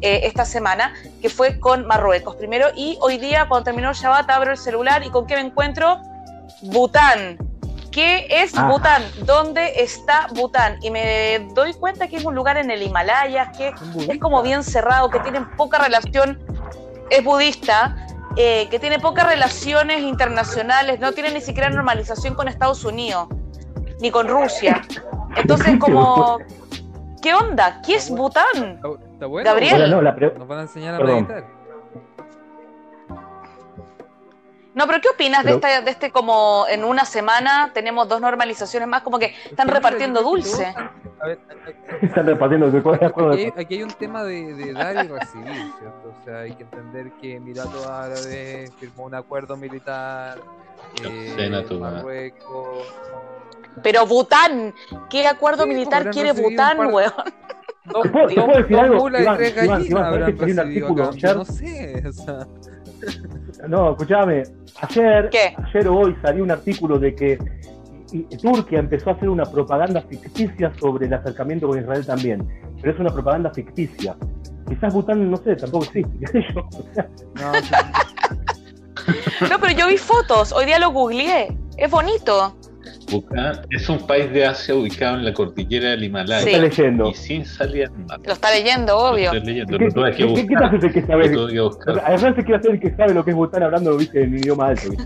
eh, esta semana, que fue con Marruecos primero. Y hoy día, cuando terminó el Shabbat, abro el celular y ¿con qué me encuentro? Bután. ¿Qué es Ah. Bután? ¿Dónde está Bután? Y me doy cuenta que es un lugar en el Himalaya, que es como bien cerrado, que tiene poca relación, es budista, eh, que tiene pocas relaciones internacionales, no tiene ni siquiera normalización con Estados Unidos, ni con Rusia. Entonces, (laughs) como, ¿qué onda? ¿Qué es Bután? Está, bueno. Gabriel. No, la pre- Nos van a enseñar a Perdón. meditar. No, pero ¿qué opinas de, esta, de este como en una semana tenemos dos normalizaciones más, como que están repartiendo dulce? todos- A ver, a- a- Están repartiendo acuerdo. Aquí hay, aquí hay un tema de, de dar y recibir, ¿cierto? O sea, hay que entender que Emiratos Árabes firmó un acuerdo militar, eh. Marruecos. Pero Bután, ¿qué acuerdo Sí, militar quiere Bután, par weón? Dos, ¿Te puedo- te dos- puedo decir algo? Iván, no sé, o sea, No, escúchame. Ayer, ¿Qué? ayer o hoy salió un artículo de que Turquía empezó a hacer una propaganda ficticia sobre el acercamiento con Israel también. Pero es una propaganda ficticia. Quizás Bután, no sé, tampoco existe. (laughs) qué sé yo. O sea, (laughs) no, No, pero yo vi fotos, hoy día lo googleé, es bonito. Bután es un país de Asia ubicado en la cordillera del Himalaya Sí. Está leyendo. y sin salida. Lo está leyendo, Lo obvio. estoy leyendo, ¿Qué, lo tuve que qué- qué- qué te buscar. hace el que Lo sabe? que buscar. Además se quiere hacer el que sabe lo que es Bután hablando, lo viste en idioma alto. ¿viste?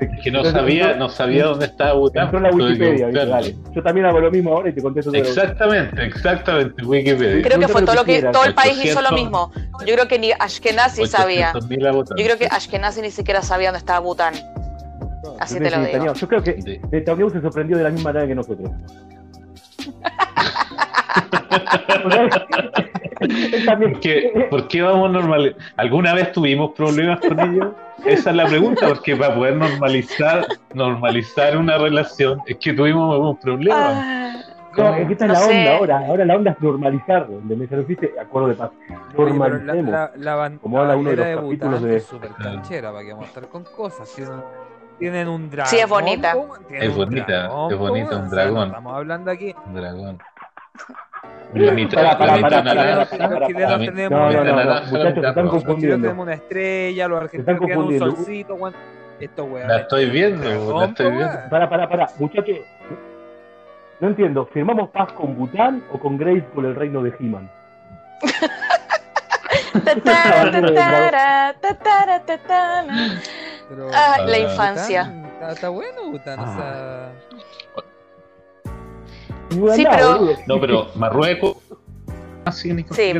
Es que no sabía, no sabía dónde estaba Bután. Entró en la Wikipedia, ¿viste? Dale. Yo también hago lo mismo ahora y te contesto todo. Exactamente, exactamente, Wikipedia. Creo que fue lo todo lo que quieras. todo el país hizo lo 800. mismo. Yo creo que ni Ashkenazi sabía. 800.000 habitantes. Yo creo que Ashkenazi ni siquiera sabía dónde estaba Bután. Así te lo digo. Netanyahu. Yo creo que De- Netanyahu se sorprendió de la misma manera que nosotros. ¿Por (laughs) qué, por qué vamos a normalizar? ¿Alguna vez tuvimos problemas con ellos? Esa es la pregunta, porque para poder normalizar normalizar una relación es que tuvimos un problema. Ah, No, es que esta es la sé. onda ahora. Ahora la onda es. ¿entendés? Se lo hiciste acuerdo de paz. La, Normalicemos. la, la, ban- Como habla la uno de los de capítulos de- es súper canchera, para que vamos a estar con cosas. Tienen, tienen un dragón. Sí, es bonita. Es bonita, dragón, es bonita, un dragón. estamos hablando aquí. Un dragón. La mitad, pará, mitad pará, naranja, Los chilenos tenemos- una estrella, los argentinos tienen un solcito. weón. Estos weones. La estoy viendo, Dragón, la estoy viendo. weón. Pará, pará, pará. Muchachos, no entiendo. ¿Firmamos paz con Bután o con Grace por el reino de He-Man? (laughs) (laughs) Pero- Ah, la Ah, infancia. Está, está bueno, Bután. O sea, Igualdad, Sí, pero-. No, pero Marruecos. ah, Sí,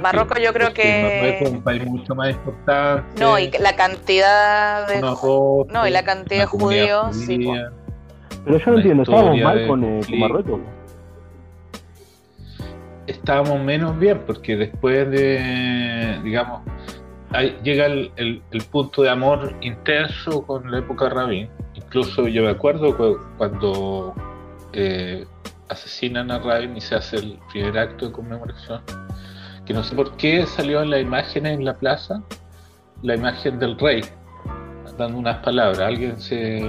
Marruecos yo creo que- Marruecos es un país mucho más importante. No, y la cantidad de. no, y la cantidad de judíos, sí, judía. Pero yo no entiendo. ¿Estábamos mal con, eh, con. Marruecos? estábamos menos bien porque después de, digamos, llega el, punto de amor intenso con la época Rabin. Incluso yo me acuerdo cu- cuando eh, asesinan a Rabin y se hace el primer acto de conmemoración, que no sé por qué salió en la imagen en la plaza, la imagen del rey, dando unas palabras. Alguien se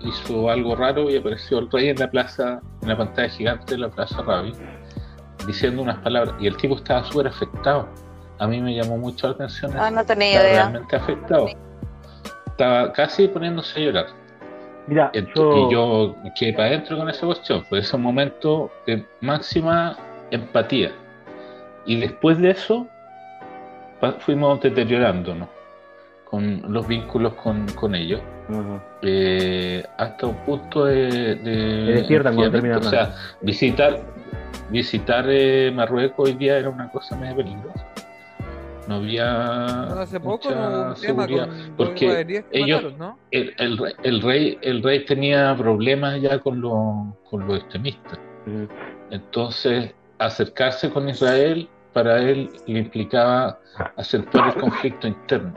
hizo algo raro y apareció el rey en la plaza, en la pantalla gigante de la plaza Rabin diciendo unas palabras y el tipo estaba súper afectado. A mí me llamó mucho la atención. Ah, no tenía estaba idea. realmente afectado. Estaba casi poniéndose a llorar. Mira, Ent- yo, Y yo quedé para adentro con esa cuestión. Fue ese momento de máxima empatía. Y después de eso, fuimos deteriorándonos con los vínculos con, con ellos. Eh, hasta un punto de, de despiertan cuando O sea, visitar visitar eh, Marruecos hoy día era una cosa medio peligrosa. No había No, hace poco mucha no seguridad, con porque que ellos- mataron, ¿no? el, el rey, el rey el rey tenía problemas ya con los con los extremistas. Ujú. Entonces, acercarse con Israel para él le implicaba acentuar el conflicto interno.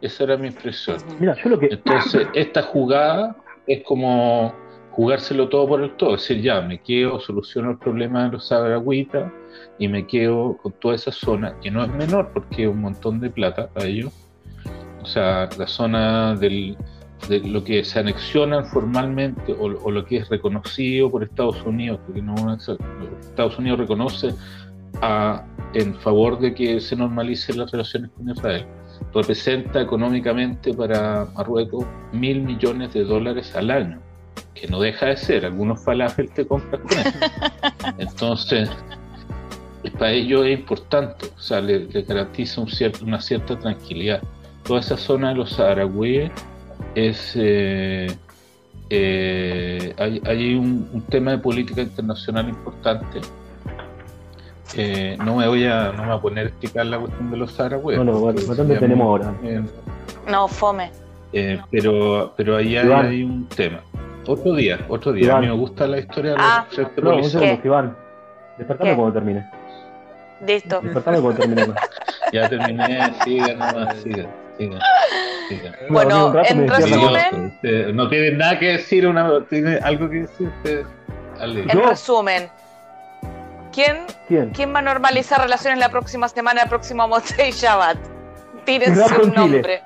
Esa era mi impresión. Mira, yo lo que. Entonces, esta jugada es como jugárselo todo por el todo. Es decir, ya, me quedo, soluciono el problema de los saharauitas y me quedo con toda esa zona, que no es menor porque es un montón de plata para ellos. O sea, la zona del, de lo que se anexionan formalmente o, o lo que es reconocido por Estados Unidos, porque no Estados Unidos reconoce a, en favor de que se normalicen las relaciones con Israel representa económicamente para Marruecos mil millones de dólares al año, que no deja de ser, algunos falafel te compras con eso. (laughs) Entonces, para ellos es importante, o sea, le, le garantiza un cierto, una cierta tranquilidad. Toda esa zona de los saharauíes es... Eh, eh, hay, hay un, un, tema de política internacional importante. Eh, no me voy a no me voy a poner a explicar la cuestión de los saharauíes. No, no, bueno, bastante tenemos ahora. Eh, no, fome. eh, pero, pero ahí hay, un tema. Otro día, otro día. Iván. A mí me gusta la historia de Ah. los frentes No, un segundo, Iván. Despertame cuando termine. Listo. Despertame cuando termine. Ya terminé, sigan nomás, sigan, sigan, sigan. Bueno, rato en resumen- no tienen nada que decir, una, tiene algo que decir ustedes. Dale. En Yo- resumen, ¿quién, ¿Quién? ¿quién va a normalizar relaciones la próxima semana, el próximo Motzei Shabbat? Tírense Rafa un en Chile. nombre.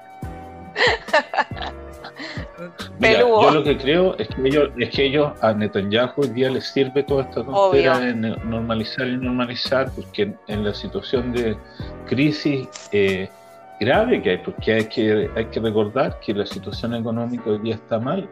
(laughs) (laughs) Mira, yo lo que creo es que ellos, es que ellos a Netanyahu hoy día les sirve toda esta tontera de normalizar y normalizar, porque en, en la situación de crisis eh, grave que hay, porque hay que, hay que recordar que la situación económica hoy día está mal,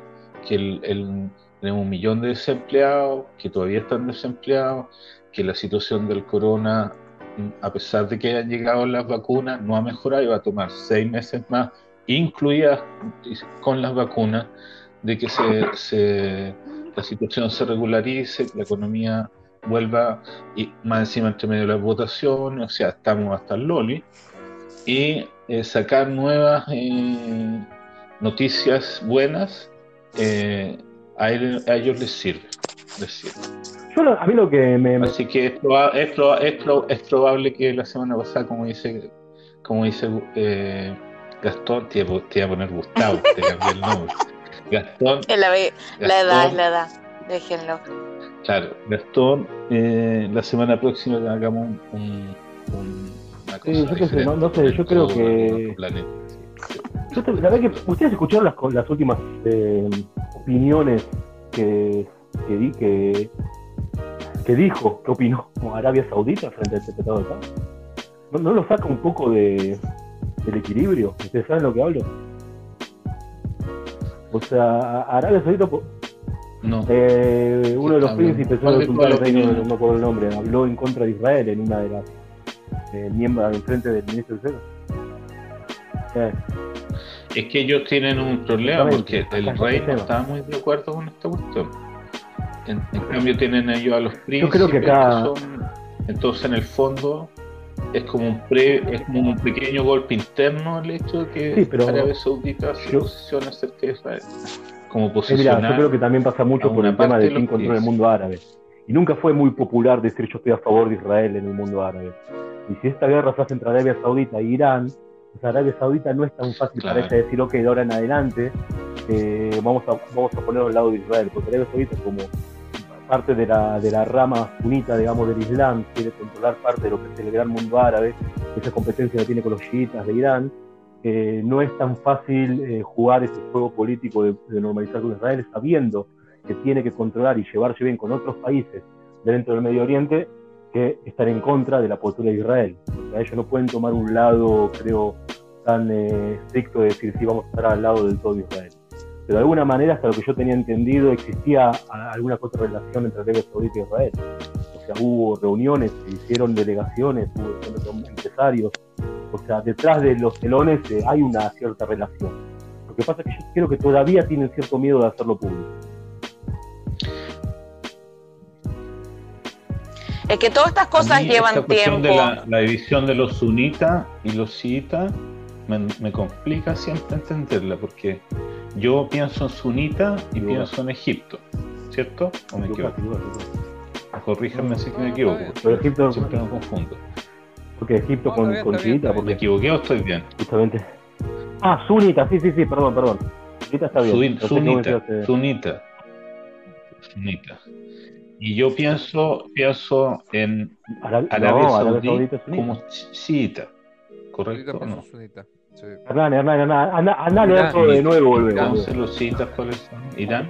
que el, el- tenemos un millón de desempleados, que todavía están desempleados, que la situación del corona, mm, a pesar de que hayan llegado las vacunas, no ha mejorado y va a tomar seis meses más incluidas con las vacunas, de que se, se- la situación se regularice, que la economía vuelva, y más encima entre medio de las votaciones, o sea, estamos hasta el Loli, y eh, sacar nuevas eh, noticias buenas, eh, a, él- a ellos les sirve. les sirve. Yo lo- a mí lo que me. Así que es, proba- es, proba- es pro- es probable que la semana pasada, como dice, como dice eh, Gastón, te iba, a- te iba a poner Gustavo, te cambié el nombre. Gastón, Es la, ve- la Gastón, edad, es la edad. Déjenlo. claro, Gastón, eh, la semana próxima hagamos un, un- un- una cosa Sí, yo no- no sé, yo creo que- yo te- la verdad que ustedes escucharon las, las últimas eh, opiniones que, que, di, que, que dijo, que opinó Arabia Saudita frente a este tratado de paz. ¿No, no lo saca un poco de, del equilibrio? ¿Ustedes saben lo que hablo? O sea, Arabia Saudita, No, eh, uno de los príncipes, uno ¿Cuál de los no, el nombre, habló en contra de Israel en una de las eh, miembros en frente del ministro del. Eh, es que ellos tienen un problema porque el rey no está muy de acuerdo con esta cuestión. En, en cambio tienen ellos a los príncipes creo que acá- son- entonces en el fondo es como un pre, es como un pequeño golpe interno el hecho de que Sí, pero Arabia Saudita se yo- posiciona cerca de Israel. Como Eh, mira, posicionar yo creo que también pasa mucho por el tema de quién controla el mundo árabe. Y nunca fue muy popular decir yo estoy a favor de Israel en el mundo árabe. Y si esta guerra se hace entre Arabia Saudita e Irán, pues Arabia Saudita no es tan fácil para Claro. ella decir, ok, de ahora en adelante eh, vamos, a, vamos a ponerlo al lado de Israel. Porque Arabia Saudita, como parte de la, de la rama sunita, digamos, del Islam, quiere controlar parte de lo que es el gran mundo árabe, esa competencia que tiene con los chiitas de Irán, eh, no es tan fácil eh, jugar ese juego político de, normalizar con Israel sabiendo que tiene que controlar y llevarse bien con otros países dentro del Medio Oriente que estar en contra de la postura de Israel. Ellos no pueden tomar un lado, creo, tan eh, estricto de decir sí vamos a estar al lado del todo de Israel. Pero de alguna manera, hasta lo que yo tenía entendido, existía alguna relación entre Arabia Saudita y Israel. O sea, hubo reuniones, se hicieron delegaciones, hubo empresarios. O sea, detrás de los telones eh, hay una cierta relación. Lo que pasa es que yo creo que todavía tienen cierto miedo de hacerlo público. Es que todas estas cosas llevan esta tiempo. De la, la división de los sunitas y los chiitas me, me complica siempre entenderla porque yo pienso en sunita y pienso en Egipto, ¿cierto? ¿O me equivoco? Corríjanme si me equivoco. Pero Egipto, Siempre me confundo. porque Egipto No, con, bien, con está ¿Me porque equivoqué o estoy bien? justamente. Ah, sunita, sí, sí, sí, perdón, perdón. Sunita está bien. Sunita, decías, sunita, sunita. Y yo pienso, pienso en Arabia, Saudita como chi- chiita, ¿correcto no? sunita. Sí. Hernán, Hernán, Hernán, anda, anda a leer Irán. todo de nuevo, son? Irán.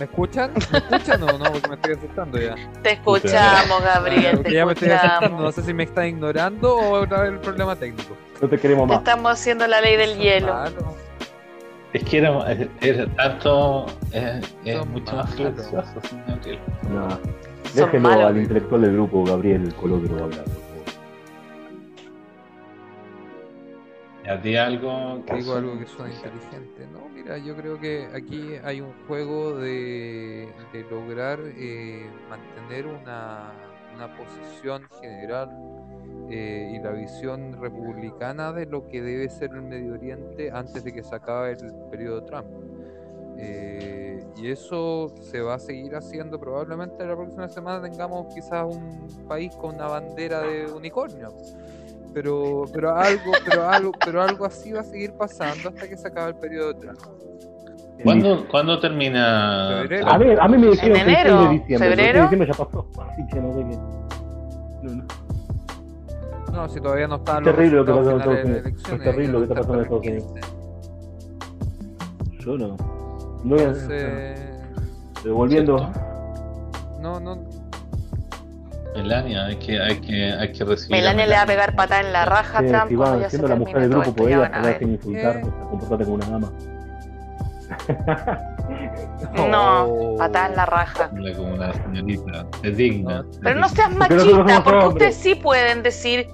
¿Me escuchan? ¿Me escuchan o no? Porque me estoy asustando ya. Te escuchamos, Gabriel, te (laughs) ya me estoy asustando. No escuchamos. sé si me están ignorando o otra vez el problema técnico. No te queremos más. estamos haciendo la ley del hielo. Claro. Es que era, era tanto, es Son mucho más Gabriel. No. Déjelo al intelectual del grupo, Gabriel Colodro, hablar. Di algo que Digo algo que suena inteligente. No, mira, yo creo que aquí hay un juego de, de lograr eh, mantener una, una posición general eh, y la visión republicana de lo que debe ser el Medio Oriente antes de que se acabe el periodo Trump. Eh, y eso se va a seguir haciendo probablemente la próxima semana tengamos quizás un país con una bandera de unicornio pero pero algo pero algo pero algo así va a seguir pasando hasta que se acabe el periodo de Trump ¿Cuándo, ¿Cuándo termina? Febrero. A ver, a mí me dijeron En que el 6 enero, de diciembre. pero el 6 de febrero. diciembre ya pasó. Así que no sé qué. No, no. no si todavía no están Es terrible lo que en Estados Unidos. Es terrible lo que está pasando en Estados Unidos. Yo no. no voy a- pero volviendo. No no Melania, hay que, hay que, hay que recibir. Melania le va a pegar patada en la raja eh, Trump si va ya se siendo la mujer del grupo, hablar ver. sin insultar, Eh. comportarte como una dama. No, (laughs) Oh. patada en la raja. Como una señorita, es digna. Pero no seas (laughs) Porque machista, porque ustedes sí pueden decir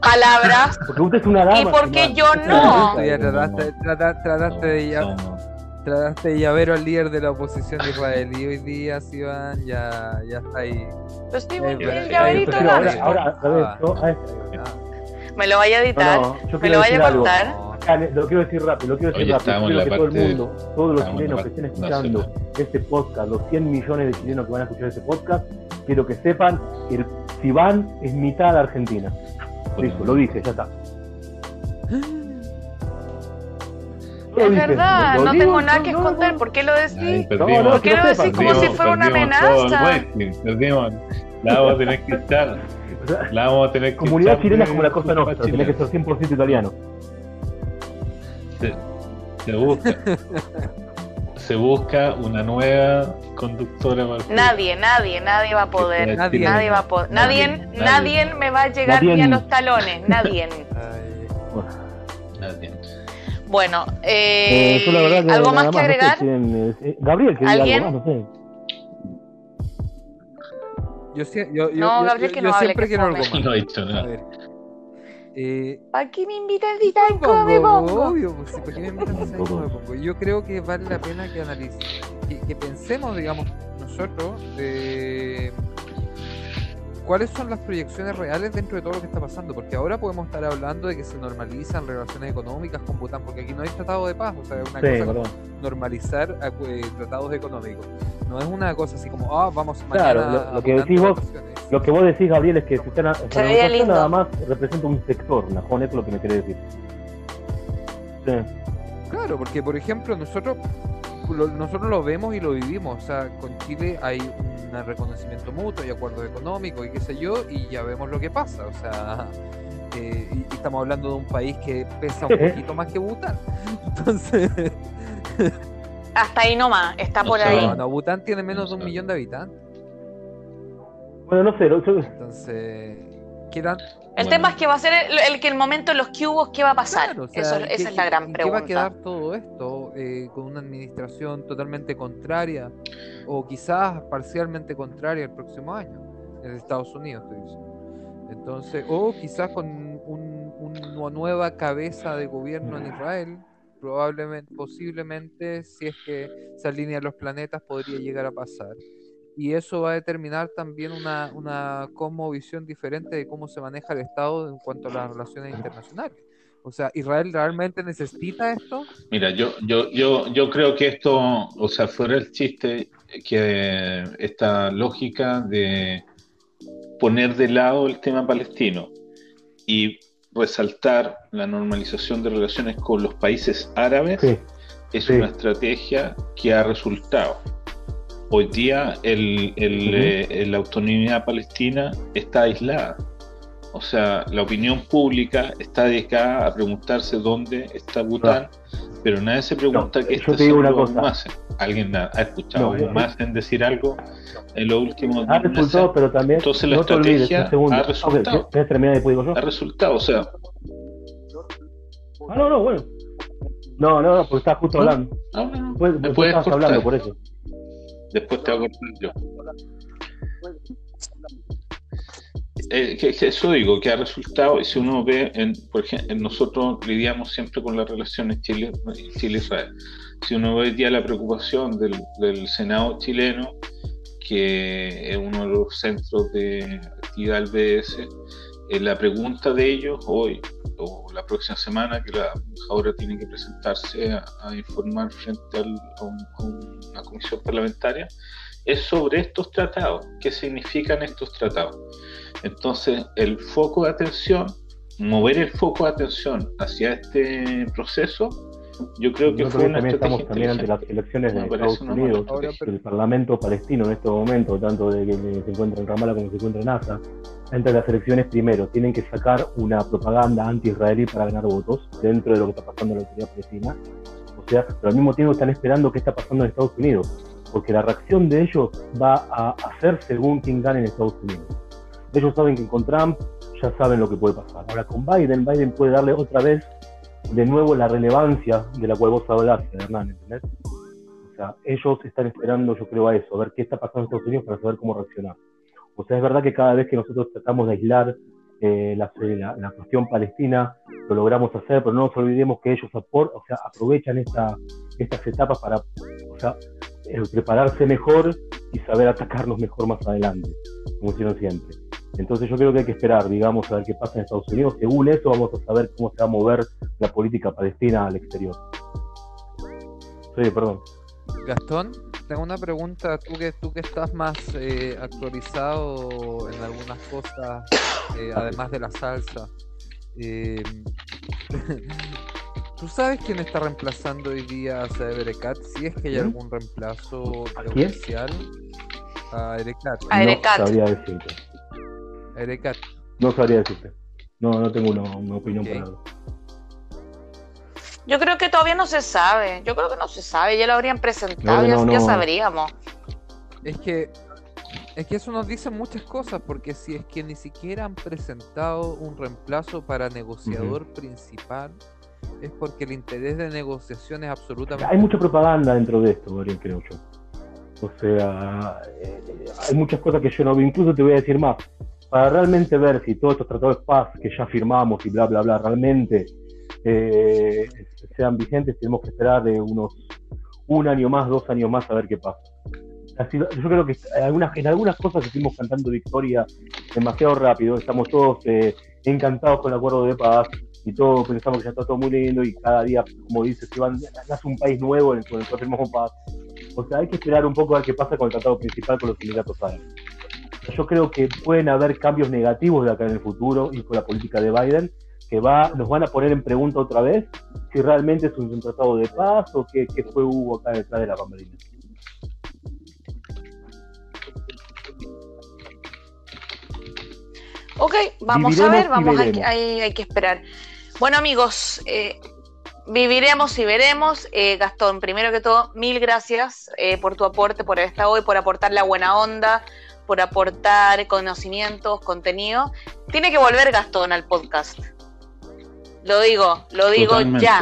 palabras (laughs) Porque usted es una dama. ¿Y por qué Germán. yo no? ya trataste, trata- trataste de ya, Somos- trataste de llavero al líder de la oposición de Israel y hoy día si van ya ya está ahí Yo estoy Eh, muy eh, llaverito pero ahora, ahora, a ver, Ah. yo, a ver, Ah, Me lo vaya a editar. no, no, yo Me quiero lo vaya decir a algo. contar. Acá, Lo quiero decir rápido, lo quiero decir Oye, rápido. estamos en Quiero que todo el mundo, todos los chilenos que estén escuchando nacional. este podcast, los 100 millones de chilenos que van a escuchar este podcast, quiero que sepan que el Sibán es mitad de Argentina. Listo, lo dije, ya está. (gasps) (laughs) Lo Es dije, verdad, no digo, tengo nada que esconder. no. ¿Por qué lo decís? ¿Por qué lo decís como si fuera una amenaza? Perdimos. La vamos a tener que echar. La vamos a tener que Comunidad echar chilena como la cosa culpa nuestra, tenés que ser 100% italiano. Se, se busca. se busca una nueva conductora. Nadie, nadie, nadie va a poder. Nadie. Nadie va a poder. Nadie, Nadie. nadie me va a llegar Nadie. ni a los talones. Nadie. Ay, Nadie. Bueno, Eh, eh, verdad ¿algo nada más que no sé agregar? quién, eh, Gabriel, que diga ¿Alguien? algo más, no sé. yo, sie- yo, yo, No, yo- Gabriel, que yo no hable, siempre que quiero algo fome. más No he dicho a nada. ver eh, ¿Para qué me Pongo, pongo. Obvio, pues, sí, ¿por qué me invitan Pongo. Yo creo que vale la pena que analicemos, que, que pensemos, digamos, nosotros, eh, cuáles son las proyecciones reales dentro de todo lo que está pasando, porque ahora podemos estar hablando de que se normalizan relaciones económicas con Bután, porque aquí no hay tratado de paz, o sea, es una Sí, cosa normalizar eh, tratados económicos. No es una cosa así como, ah, vamos Claro, mañana lo- lo a que decís de vos. Lo que vos decís, Gabriel, es que si están, nada más representa un sector, Najón, es lo que me quiere decir. Sí. Claro, porque por ejemplo nosotros lo, nosotros lo vemos y lo vivimos, o sea, con Chile hay un reconocimiento mutuo y acuerdos económicos y qué sé yo, y ya vemos lo que pasa, o sea, (laughs) eh, y, estamos hablando de un país que pesa un (laughs) poquito más que Bután, (laughs) entonces, Hasta ahí nomás, está por O sea, ahí. no, no, Bután tiene menos de un millón de habitantes, Bueno, no sé, lo- yo- entonces, El Bueno. tema es que va a ser el, el que el momento en los que hubo, ¿qué va a pasar? Claro, o sea, Eso, ¿qué- esa es la gran pregunta. ¿Qué va a quedar todo esto? Eh, con una administración totalmente contraria o quizás parcialmente contraria el próximo año en Estados Unidos, Entonces, o quizás con una nueva cabeza de gobierno en Israel, probablemente, posiblemente, si es que se alinean los planetas, podría llegar a pasar. Y eso va a determinar también una, una como visión diferente de cómo se maneja el Estado en cuanto a las relaciones internacionales. O sea, ¿Israel realmente necesita esto? Mira, yo, yo, yo, yo creo que esto, o sea, fuera el chiste, que esta lógica de poner de lado el tema palestino y resaltar la normalización de relaciones con los países árabes es una estrategia que ha resultado. Hoy día el, eh, la autonomía palestina está aislada o sea, la opinión pública está dedicada a preguntarse dónde está Bután, pero nadie se pregunta qué está haciendo más. ¿Alguien ha escuchado no, más en decir algo en los últimos Ha resultado, pero también. Entonces la estrategia ha resultado. Ha resultado, o sea. Ah, no, no, bueno. No, no, no, porque estás justo hablando. No, no, no. Después, después estás hablando, por eso. Después te voy a cortar yo. Eh, que, eso digo, que ha resultado, y si uno ve, en, por ejemplo, nosotros lidiamos siempre con las relaciones Chile-Israel. si uno ve ya la preocupación del, Senado chileno, que es uno de los centros de actividad del BS, eh, la pregunta de ellos hoy o la próxima semana, que la ahora tiene que presentarse a, informar frente a, a una comisión parlamentaria, es sobre estos tratados. ¿Qué significan estos tratados? Entonces, el foco de atención, mover el foco de atención hacia este proceso, yo creo que fue una también estamos también ante las elecciones de Estados Unidos, el Parlamento palestino en este momento, tanto de que se encuentra en Ramallah como se encuentra en Asa, entre las elecciones primero tienen que sacar una propaganda anti-israelí para ganar votos dentro de lo que está pasando en la autoridad palestina. O sea, pero al mismo tiempo están esperando qué está pasando en Estados Unidos, porque la reacción de ellos va a hacer según quien gane en Estados Unidos. Ellos saben que con Trump ya saben lo que puede pasar. Ahora con Biden, Biden puede darle otra vez de nuevo la relevancia de la cual vos hablaste, Hernán. O sea, ellos están esperando, yo creo, a eso, a ver qué está pasando en Estados Unidos para saber cómo reaccionar. O sea, es verdad que cada vez que nosotros tratamos de aislar eh, la, la, cuestión palestina, lo logramos hacer, pero no nos olvidemos que ellos apor, o sea, aprovechan esta, estas etapas para o sea, eh, prepararse mejor y saber atacarnos mejor más adelante, como hicieron siempre. Entonces yo creo que hay que esperar, digamos, a ver qué pasa en Estados Unidos. Según eso vamos a saber cómo se va a mover la política palestina al exterior. Sí, perdón. Gastón, tengo una pregunta. Tú que, tú que estás más eh, actualizado en algunas cosas, eh, (coughs) además de la salsa. Eh, (laughs) ¿Tú sabes quién está reemplazando hoy día a Evercat? Si es que hay algún reemplazo oficial. A Erecat. A Erecat. No sabría decirte. Erecat. No sabría decirte. No, no tengo una, opinión para eso. Yo creo que todavía no se sabe. Yo creo que no se sabe. Ya lo habrían presentado, ya, sabríamos. Es que es que eso nos dice muchas cosas, porque si es que ni siquiera han presentado un reemplazo para negociador principal, es porque el interés de negociación es absolutamente. Hay mucha propaganda dentro de esto, Gabriel, creo yo. O sea, eh, hay muchas cosas que yo no veo. Incluso te voy a decir más para realmente ver si todos estos tratados de paz que ya firmamos y bla, bla, bla, realmente eh, sean vigentes, tenemos que esperar de unos un año más, dos años más a ver qué pasa. yo creo que en algunas, en algunas cosas estuvimos cantando victoria demasiado rápido, estamos todos eh, encantados con el acuerdo de paz y todos pensamos que ya está todo muy lindo y cada día, como dices, van, nace un país nuevo en el, cual tenemos paz. O sea, hay que esperar un poco a ver qué pasa con el tratado principal con los Emiratos Árabes yo creo que pueden haber cambios negativos de acá en el futuro y con la política de Biden que va, nos van a poner en pregunta otra vez si realmente es un, tratado de paz o qué, fue hubo acá detrás de la bambalina. Ok, vamos a ver, vamos a, hay, hay, que esperar. Bueno amigos, eh, viviremos y veremos. Eh, Gastón, primero que todo, mil gracias eh, por tu aporte, por estado hoy, por aportar la buena onda, por aportar conocimientos, contenido. Tiene que volver Gastón al podcast. Lo digo, lo digo ya.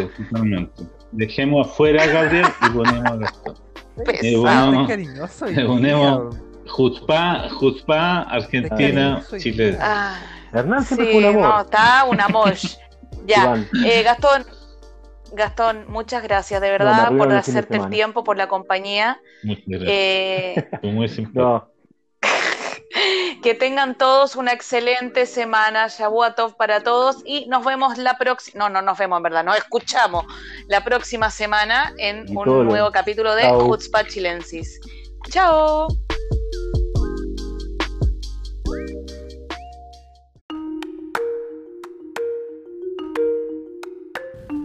dejemos afuera a Gabriel y ponemos a Gastón. (laughs) Pesado. Eh, bueno, cariñoso le ponemos- día. Jutzpa, Jutzpa, Argentina, Chile. Ah, Hernán siempre sí, fue un amor. no, está un amor. (laughs) ya, eh, Gastón, Gastón, muchas gracias de verdad por hacerte el tiempo, por la compañía. Muchas gracias. Eh, muy. No, (laughs) que tengan todos una excelente semana, Shabuatov para todos y nos vemos la próxima, no, no nos vemos en verdad, nos escuchamos la próxima semana en Y un lo- nuevo capítulo de Chao. Hutzpah Chilensis. Chao.